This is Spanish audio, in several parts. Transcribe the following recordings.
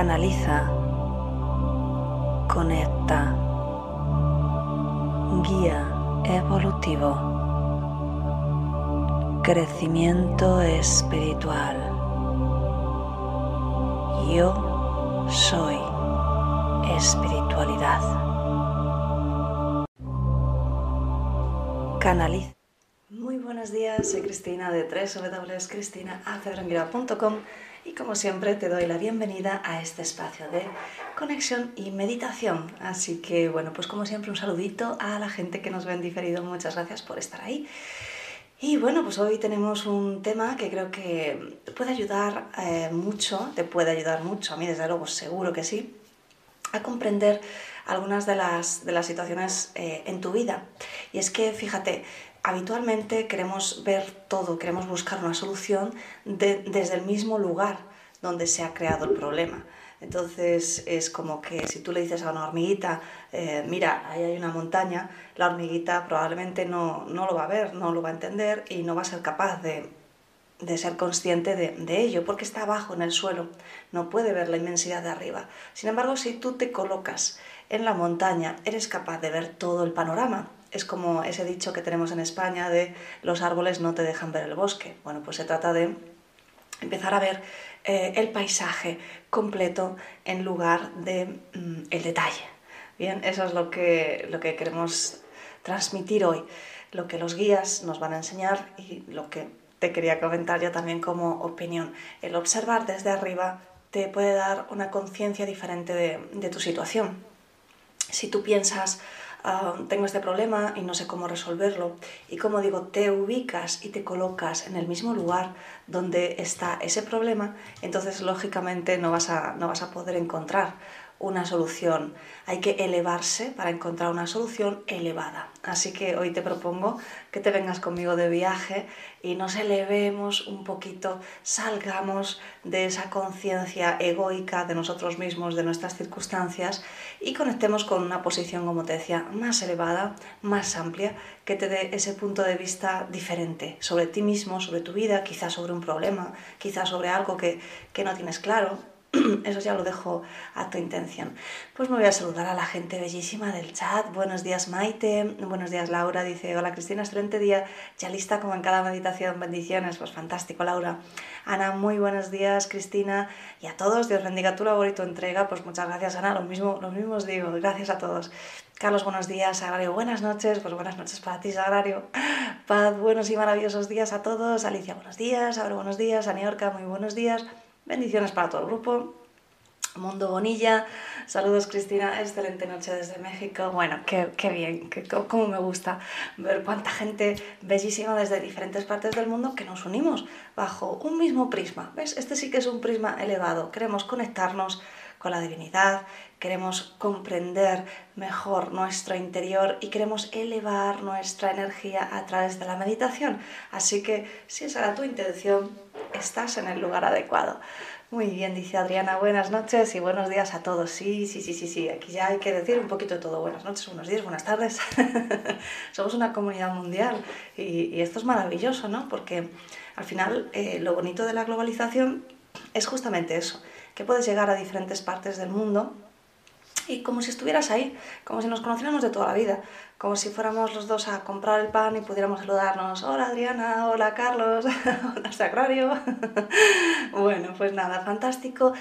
Canaliza, conecta, guía evolutivo, crecimiento espiritual. Yo soy espiritualidad. Canaliza. Muy buenos días, soy Cristina de www.cristinaacebrangura.com y como siempre te doy la bienvenida a este espacio de conexión y meditación. Así que bueno, pues como siempre un saludito a la gente que nos ve en diferido, muchas gracias por estar ahí. Y bueno, pues hoy tenemos un tema que creo que puede ayudar eh, mucho, te puede ayudar mucho, a mí desde luego seguro que sí, a comprender algunas de las, de las situaciones eh, en tu vida. Y es que, fíjate, habitualmente queremos ver todo, queremos buscar una solución desde el mismo lugar donde se ha creado el problema. Entonces es como que si tú le dices a una hormiguita, eh, mira, ahí hay una montaña, la hormiguita probablemente no, lo va a ver, no lo va a entender y no va a ser capaz de, ser consciente de, de, ello, porque está abajo en el suelo, no puede ver la inmensidad de arriba. Sin embargo, si tú te colocas en la montaña, eres capaz de ver todo el panorama es como ese dicho que tenemos en España de los árboles no te dejan ver el bosque. Bueno, pues se trata de empezar a ver eh, el paisaje completo en lugar de mm, el detalle. Bien, eso es lo que, lo que queremos transmitir hoy, lo que los guías nos van a enseñar y lo que te quería comentar yo también como opinión. El observar desde arriba te puede dar una conciencia diferente de, de tu situación. Si tú piensas, Ah, tengo este problema y no sé cómo resolverlo. Y como digo, te ubicas y te colocas en el mismo lugar donde está ese problema, entonces lógicamente no vas a, no vas a poder encontrar una solución. Hay que elevarse para encontrar una solución elevada. Así que hoy te propongo que te vengas conmigo de viaje y nos elevemos un poquito, salgamos de esa conciencia egoica de nosotros mismos, de nuestras circunstancias y conectemos con una posición, como te decía, más elevada, más amplia, que te dé ese punto de vista diferente sobre ti mismo, sobre tu vida, quizás sobre un problema, quizás sobre algo que, que no tienes claro, Eso ya lo dejo a tu intención. Pues me voy a saludar a la gente bellísima del chat. Buenos días Maite, buenos días Laura, dice, hola Cristina, excelente día, ya lista como en cada meditación, bendiciones, pues fantástico Laura. Ana, muy buenos días Cristina y a todos, Dios bendiga tu labor y tu entrega, pues muchas gracias Ana, lo mismo, lo mismo digo, gracias a todos. Carlos, buenos días, Sagrario, buenas noches, pues buenas noches para ti Sagrario. Paz, buenos y maravillosos días a todos. Alicia, buenos días, Abro, buenos días, Aniorca, muy buenos días. Bendiciones para todo el grupo. Mundo Bonilla, saludos Cristina, excelente noche desde México. Bueno, qué, qué bien, qué, cómo me gusta ver cuánta gente bellísima desde diferentes partes del mundo que nos unimos bajo un mismo prisma. ¿Ves? Este sí que es un prisma elevado. Queremos conectarnos con la divinidad, queremos comprender mejor nuestro interior y queremos elevar nuestra energía a través de la meditación. Así que si esa era tu intención, estás en el lugar adecuado. Muy bien, dice Adriana, buenas noches y buenos días a todos. Sí, sí, sí, sí, sí, aquí ya hay que decir un poquito de todo. Buenas noches, buenos días, buenas tardes. Somos una comunidad mundial y, esto es maravilloso, ¿no? Porque al final eh, lo bonito de la globalización es justamente eso, que puedes llegar a diferentes partes del mundo y como si estuvieras ahí, como si nos conociéramos de toda la vida, como si fuéramos los dos a comprar el pan y pudiéramos saludarnos, hola Adriana, hola Carlos, hola Sacrario. bueno, pues nada, fantástico.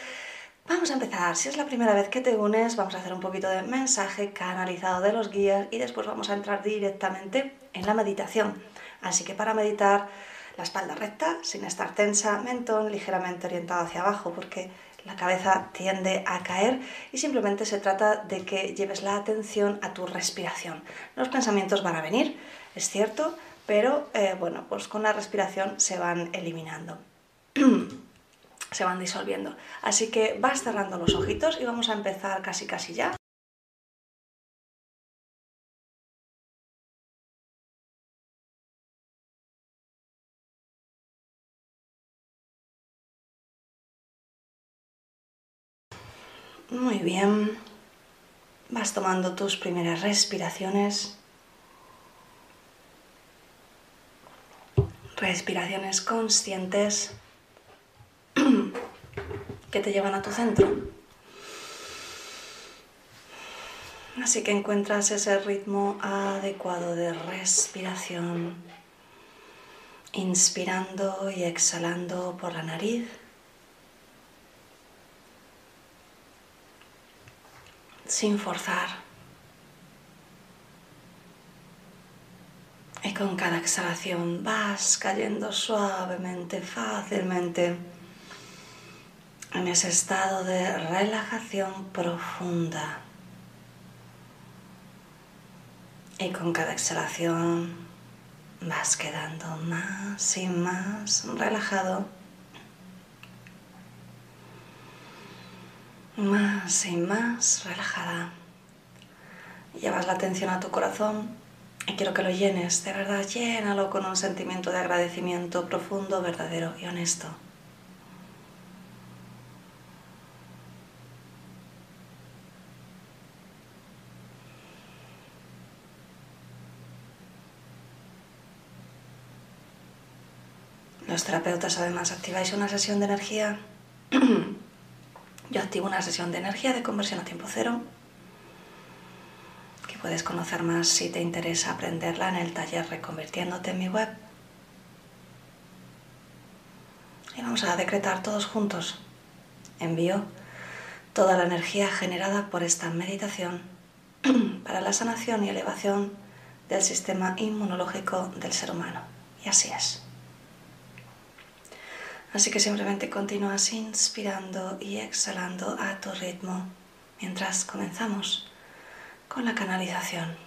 Vamos a empezar. Si es la primera vez que te unes, vamos a hacer un poquito de mensaje canalizado de los guías y después vamos a entrar directamente en la meditación. Así que para meditar, la espalda recta, sin estar tensa, mentón ligeramente orientado hacia abajo, porque la cabeza tiende a caer y simplemente se trata de que lleves la atención a tu respiración. Los pensamientos van a venir, es cierto, pero eh, bueno, pues con la respiración se van eliminando. se van disolviendo. Así que vas cerrando los ojitos y vamos a empezar casi casi ya. Muy bien. Vas tomando tus primeras respiraciones. Respiraciones conscientes que te llevan a tu centro. Así que encuentras ese ritmo adecuado de respiración, inspirando y exhalando por la nariz. Sin forzar. Y con cada exhalación vas cayendo suavemente, fácilmente en ese estado de relajación profunda. Y con cada exhalación vas quedando más y más relajado. Más y más relajada. Llevas la atención a tu corazón y quiero que lo llenes, de verdad, llénalo con un sentimiento de agradecimiento profundo, verdadero y honesto. Los terapeutas además activáis una sesión de energía. Activo una sesión de energía de conversión a tiempo cero que puedes conocer más si te interesa aprenderla en el taller Reconvirtiéndote en mi web. Y vamos a decretar todos juntos. Envío toda la energía generada por esta meditación para la sanación y elevación del sistema inmunológico del ser humano. Y así es. Así que simplemente continúas inspirando y exhalando a tu ritmo mientras comenzamos con la canalización.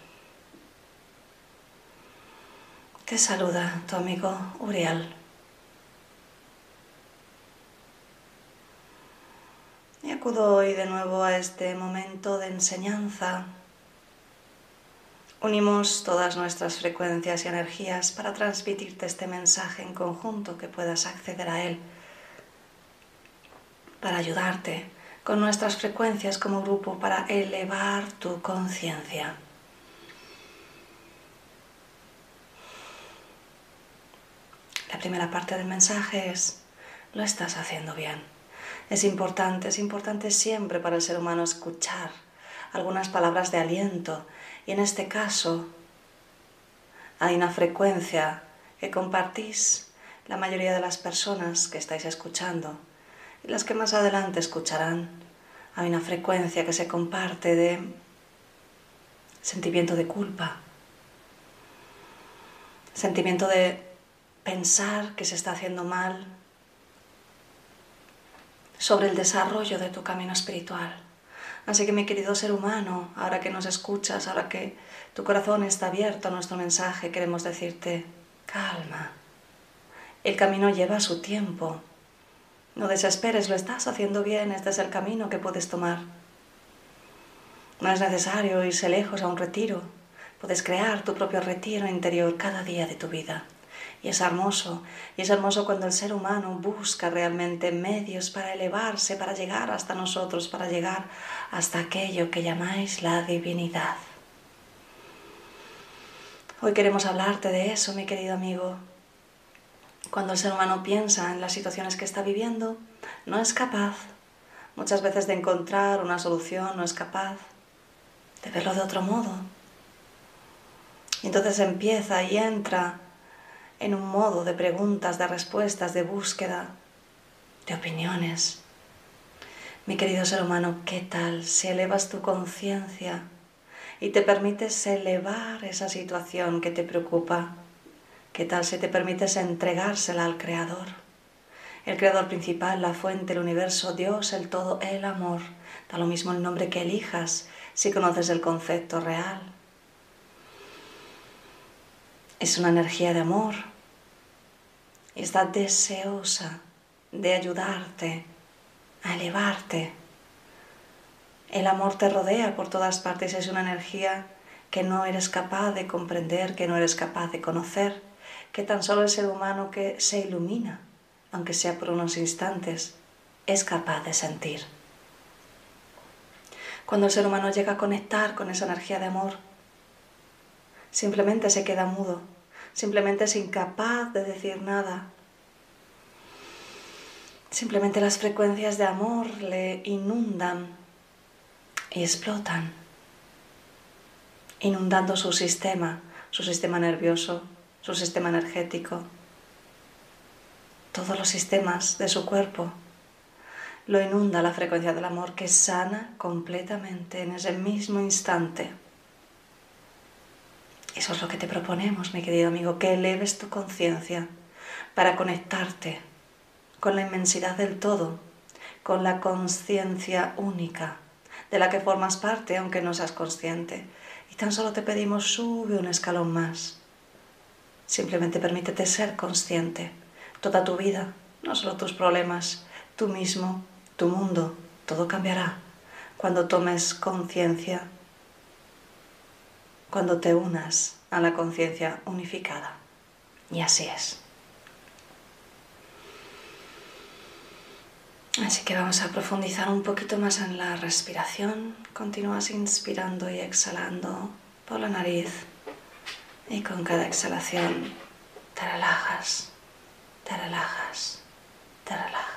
Te saluda tu amigo Uriel. Y acudo hoy de nuevo a este momento de enseñanza Unimos todas nuestras frecuencias y energías para transmitirte este mensaje en conjunto que puedas acceder a él, para ayudarte con nuestras frecuencias como grupo para elevar tu conciencia. La primera parte del mensaje es, lo estás haciendo bien. Es importante, es importante siempre para el ser humano escuchar algunas palabras de aliento y en este caso hay una frecuencia que compartís la mayoría de las personas que estáis escuchando y las que más adelante escucharán. Hay una frecuencia que se comparte de sentimiento de culpa, sentimiento de pensar que se está haciendo mal sobre el desarrollo de tu camino espiritual. Así que mi querido ser humano, ahora que nos escuchas, ahora que tu corazón está abierto a nuestro mensaje, queremos decirte, calma. El camino lleva su tiempo. No desesperes, lo estás haciendo bien, este es el camino que puedes tomar. No es necesario irse lejos a un retiro. Puedes crear tu propio retiro interior cada día de tu vida. Y es hermoso, y es hermoso cuando el ser humano busca realmente medios para elevarse, para llegar hasta nosotros, para llegar hasta aquello que llamáis la divinidad. Hoy queremos hablarte de eso, mi querido amigo. Cuando el ser humano piensa en las situaciones que está viviendo, no es capaz muchas veces de encontrar una solución, no es capaz de verlo de otro modo. Y entonces empieza y entra en un modo de preguntas, de respuestas, de búsqueda, de opiniones. Mi querido ser humano, ¿qué tal si elevas tu conciencia y te permites elevar esa situación que te preocupa? ¿Qué tal si te permites entregársela al Creador? El Creador principal, la fuente, el universo, Dios, el todo, el amor. Da lo mismo el nombre que elijas si conoces el concepto real. Es una energía de amor está deseosa de ayudarte a elevarte. El amor te rodea por todas partes, es una energía que no eres capaz de comprender, que no eres capaz de conocer, que tan solo el ser humano que se ilumina, aunque sea por unos instantes, es capaz de sentir. Cuando el ser humano llega a conectar con esa energía de amor, simplemente se queda mudo, simplemente es incapaz de decir nada. Simplemente las frecuencias de amor le inundan y explotan, inundando su sistema, su sistema nervioso, su sistema energético, todos los sistemas de su cuerpo. Lo inunda la frecuencia del amor que sana completamente en ese mismo instante. Eso es lo que te proponemos, mi querido amigo, que eleves tu conciencia para conectarte con la inmensidad del todo, con la conciencia única de la que formas parte aunque no seas consciente. Y tan solo te pedimos sube un escalón más. Simplemente permítete ser consciente. Toda tu vida, no solo tus problemas, tú mismo, tu mundo, todo cambiará cuando tomes conciencia cuando te unas a la conciencia unificada. Y así es. Así que vamos a profundizar un poquito más en la respiración. Continúas inspirando y exhalando por la nariz y con cada exhalación te relajas, te relajas, te relajas.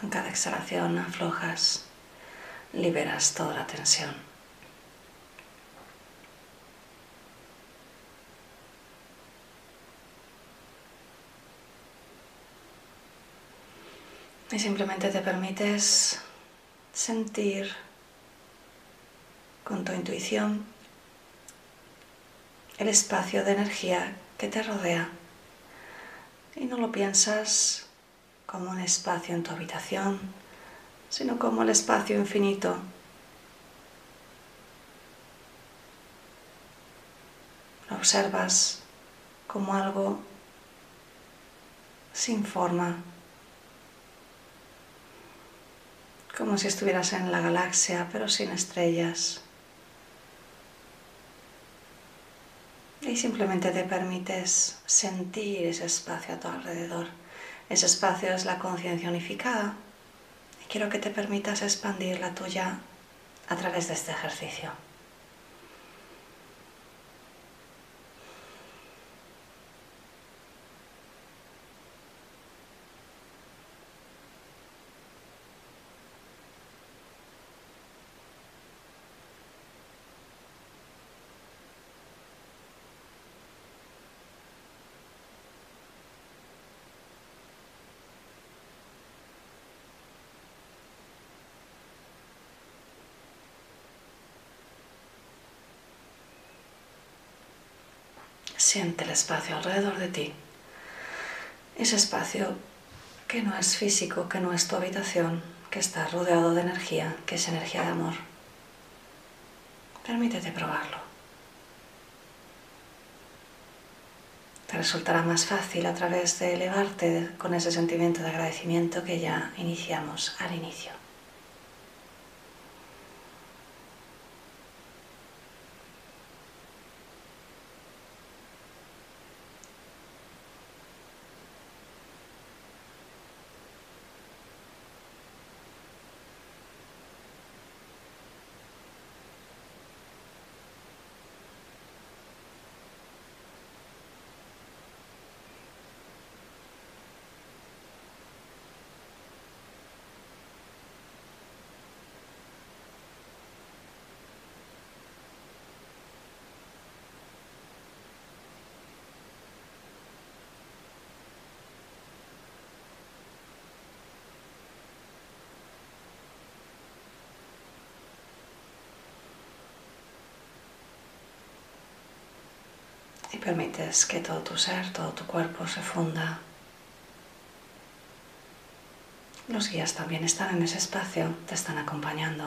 Con cada exhalación aflojas, liberas toda la tensión. Y simplemente te permites sentir con tu intuición el espacio de energía que te rodea. Y no lo piensas como un espacio en tu habitación, sino como el espacio infinito. Lo observas como algo sin forma, como si estuvieras en la galaxia pero sin estrellas. Y simplemente te permites sentir ese espacio a tu alrededor. Ese espacio es la conciencia unificada y quiero que te permitas expandir la tuya a través de este ejercicio. Siente el espacio alrededor de ti. Ese espacio que no es físico, que no es tu habitación, que está rodeado de energía, que es energía de amor. Permítete probarlo. Te resultará más fácil a través de elevarte con ese sentimiento de agradecimiento que ya iniciamos al inicio. Permites que todo tu ser, todo tu cuerpo se funda. Los guías también están en ese espacio, te están acompañando.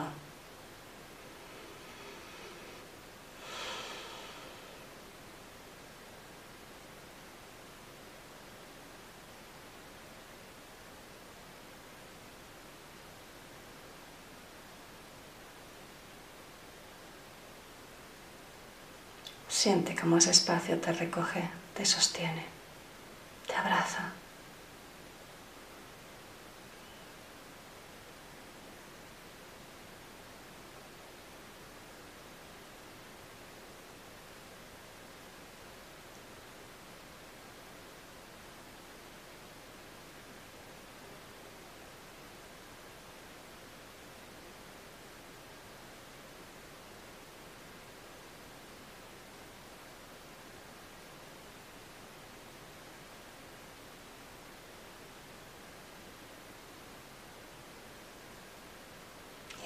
Siente cómo ese espacio te recoge, te sostiene, te abraza.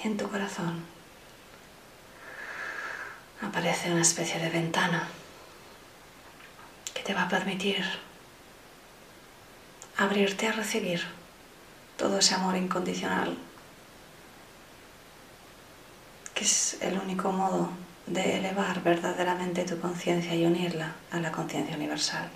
y en tu corazón aparece una especie de ventana que te va a permitir abrirte a recibir todo ese amor incondicional, que es el único modo de elevar verdaderamente tu conciencia y unirla a la conciencia universal.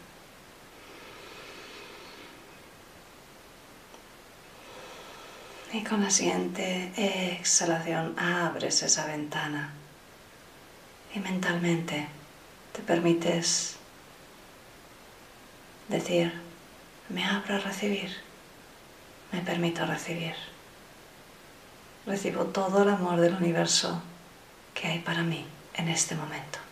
Y con la siguiente exhalación abres esa ventana y mentalmente te permites decir, me abro a recibir, me permito recibir. Recibo todo el amor del universo que hay para mí en este momento.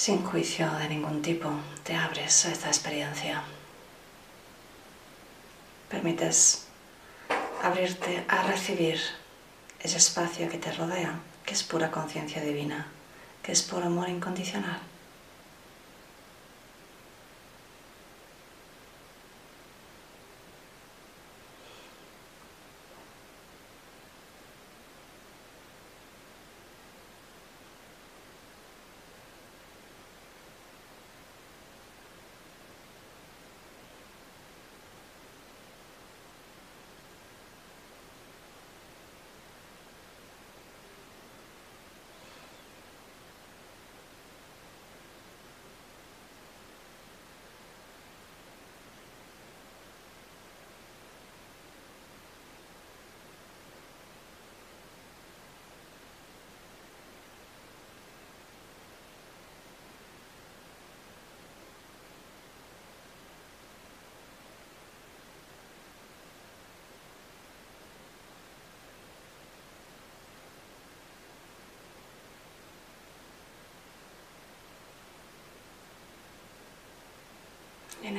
Sin juicio de ningún tipo, te abres a esta experiencia. Permites abrirte a recibir ese espacio que te rodea, que es pura conciencia divina, que es puro amor incondicional.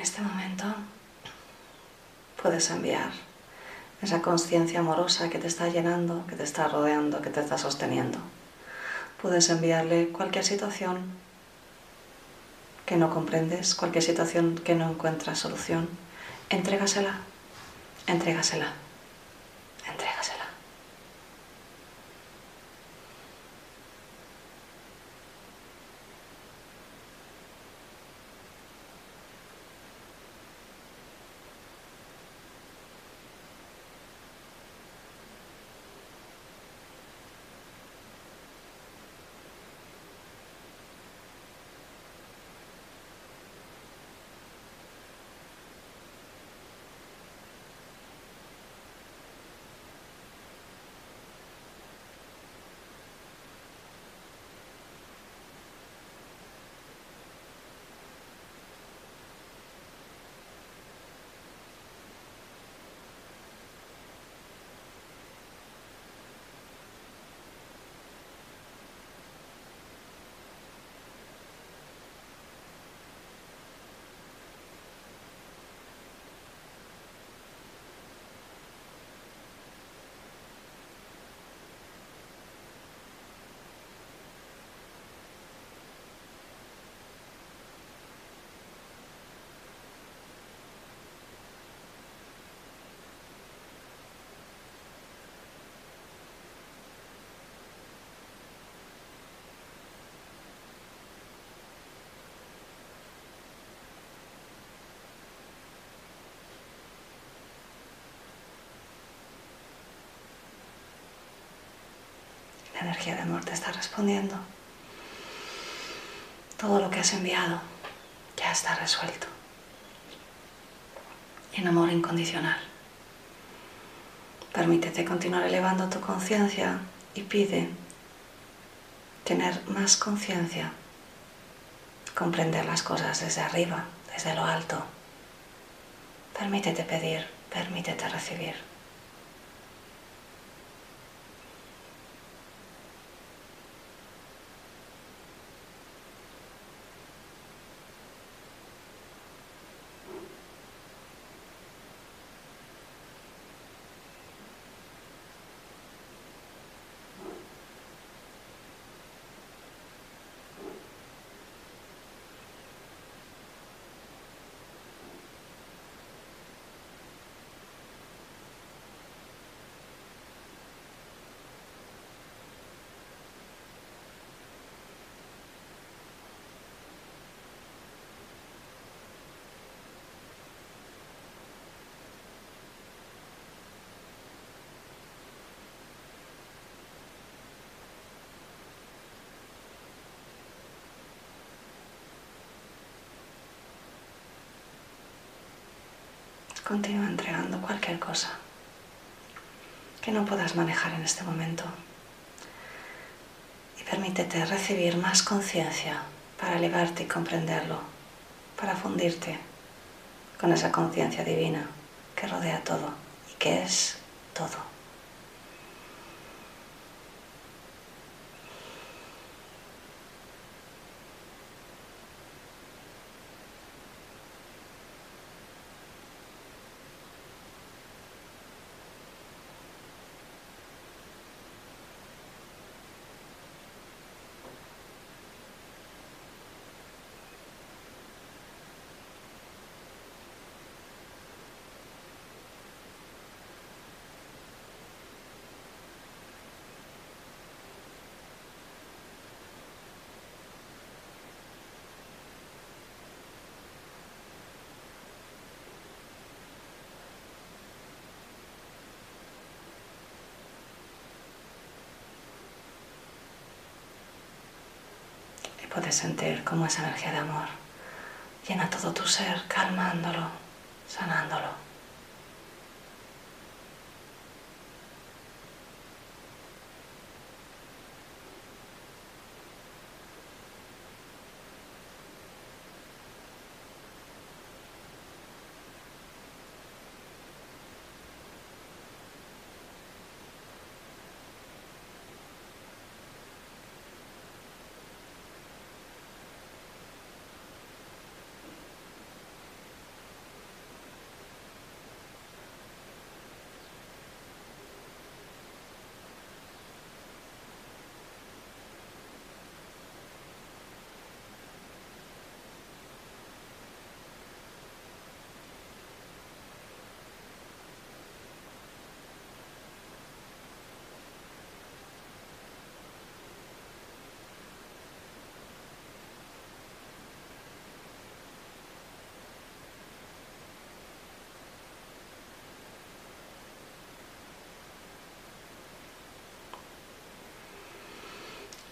Este momento puedes enviar esa conciencia amorosa que te está llenando, que te está rodeando, que te está sosteniendo. Puedes enviarle cualquier situación que no comprendes, cualquier situación que no encuentras solución. Entrégasela, entrégasela. La energía de amor te está respondiendo. Todo lo que has enviado ya está resuelto. En amor incondicional. Permítete continuar elevando tu conciencia y pide tener más conciencia, comprender las cosas desde arriba, desde lo alto. Permítete pedir, permítete recibir. Continúa entregando cualquier cosa que no puedas manejar en este momento. Y permítete recibir más conciencia para elevarte y comprenderlo, para fundirte con esa conciencia divina que rodea todo y que es todo. Puedes sentir cómo esa energía de amor llena todo tu ser, calmándolo, sanándolo.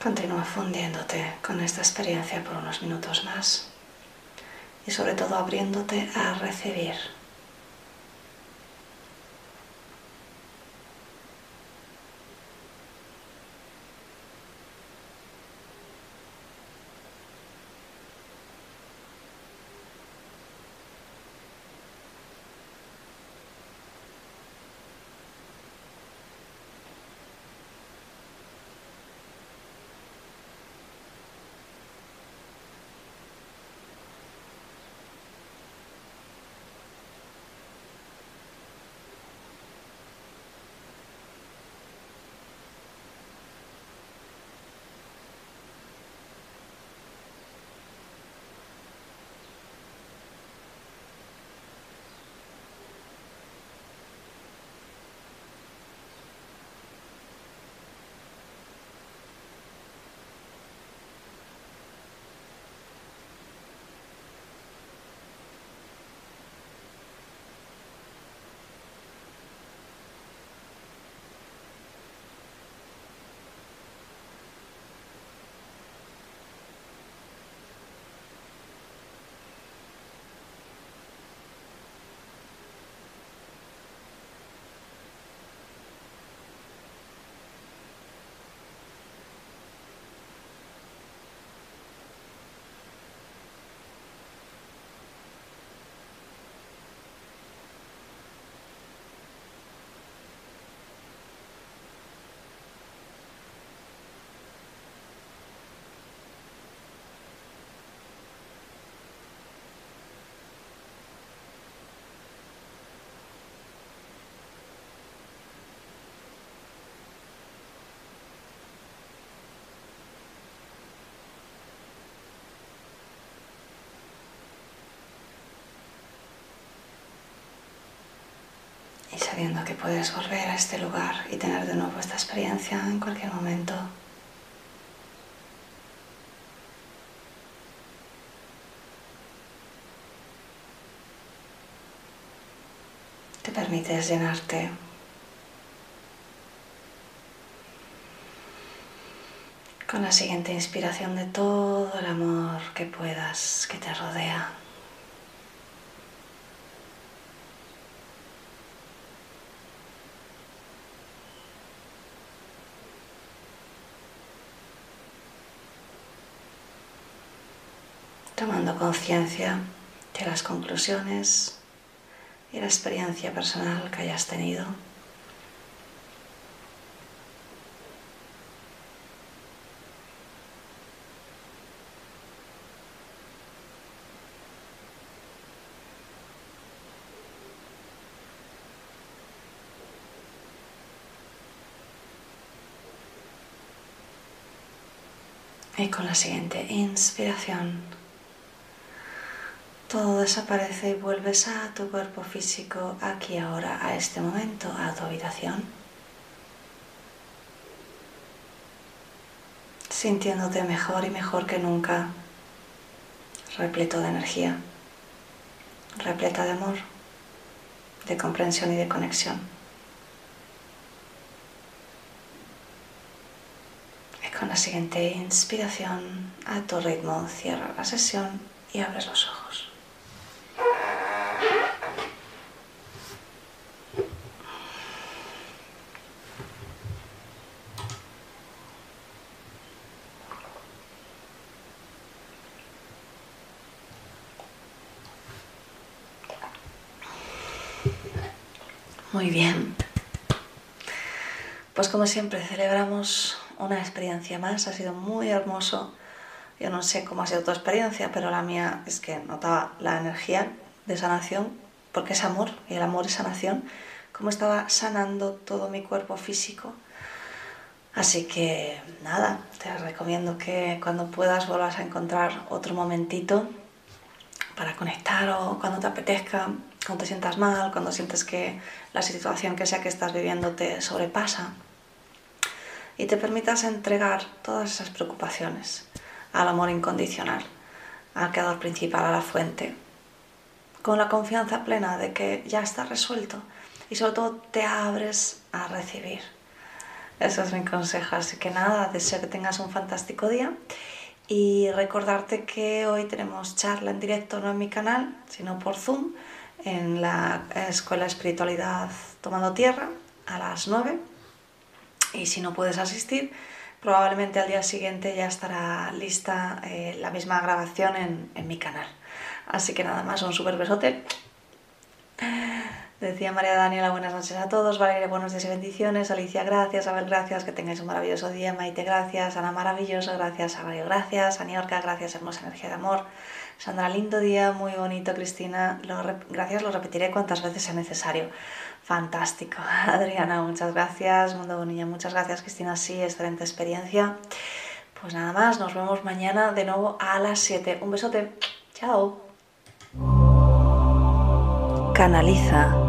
Continúa fundiéndote con esta experiencia por unos minutos más y sobre todo abriéndote a recibir. Y sabiendo que puedes volver a este lugar y tener de nuevo esta experiencia en cualquier momento. Te permites llenarte con la siguiente inspiración de todo el amor que puedas que te rodea. Tomando conciencia de las conclusiones y la experiencia personal que hayas tenido. Y con la siguiente inspiración todo desaparece y vuelves a tu cuerpo físico aquí ahora, a este momento, a tu habitación. Sintiéndote mejor y mejor que nunca, repleto de energía, repleta de amor, de comprensión y de conexión. Con la siguiente inspiración, a tu ritmo, cierra la sesión y abres los ojos. Muy bien. Pues como siempre celebramos una experiencia más, ha sido muy hermoso. Yo no sé cómo ha sido tu experiencia, pero la mía es que notaba la energía de sanación, porque es amor y el amor es sanación, como estaba sanando todo mi cuerpo físico. Así que nada, te recomiendo que cuando puedas vuelvas a encontrar otro momentito para conectar o cuando te apetezca cuando te sientas mal, cuando sientes que la situación que sea que estás viviendo te sobrepasa y te permitas entregar todas esas preocupaciones al amor incondicional, al creador principal, a la fuente, con la confianza plena de que ya está resuelto y sobre todo te abres a recibir. Eso es mi consejo. Así que nada, deseo que tengas un fantástico día y recordarte que hoy tenemos charla en directo, no en mi canal, sino por Zoom, en la Escuela Espiritualidad Tomando Tierra a las 9. Y si no puedes asistir, probablemente al día siguiente ya estará lista eh, la misma grabación en, en mi canal. Así que nada más, un súper besote. Decía María Daniela, buenas noches a todos. Valeria, buenos días y bendiciones. Alicia, gracias. Abel, gracias. Que tengáis un maravilloso día. Maite, gracias. Ana, maravilloso. Gracias. Mario, gracias. Aniorca, gracias. Hermosa energía de amor. Sandra, lindo día. Muy bonito. Cristina, lo gracias. Lo repetiré cuantas veces sea necesario. Fantástico. Adriana, muchas gracias. Mundo Bonilla, muchas gracias. Cristina, sí, excelente experiencia. Pues nada más. Nos vemos mañana de nuevo a las 7. Un besote. Chao. Canaliza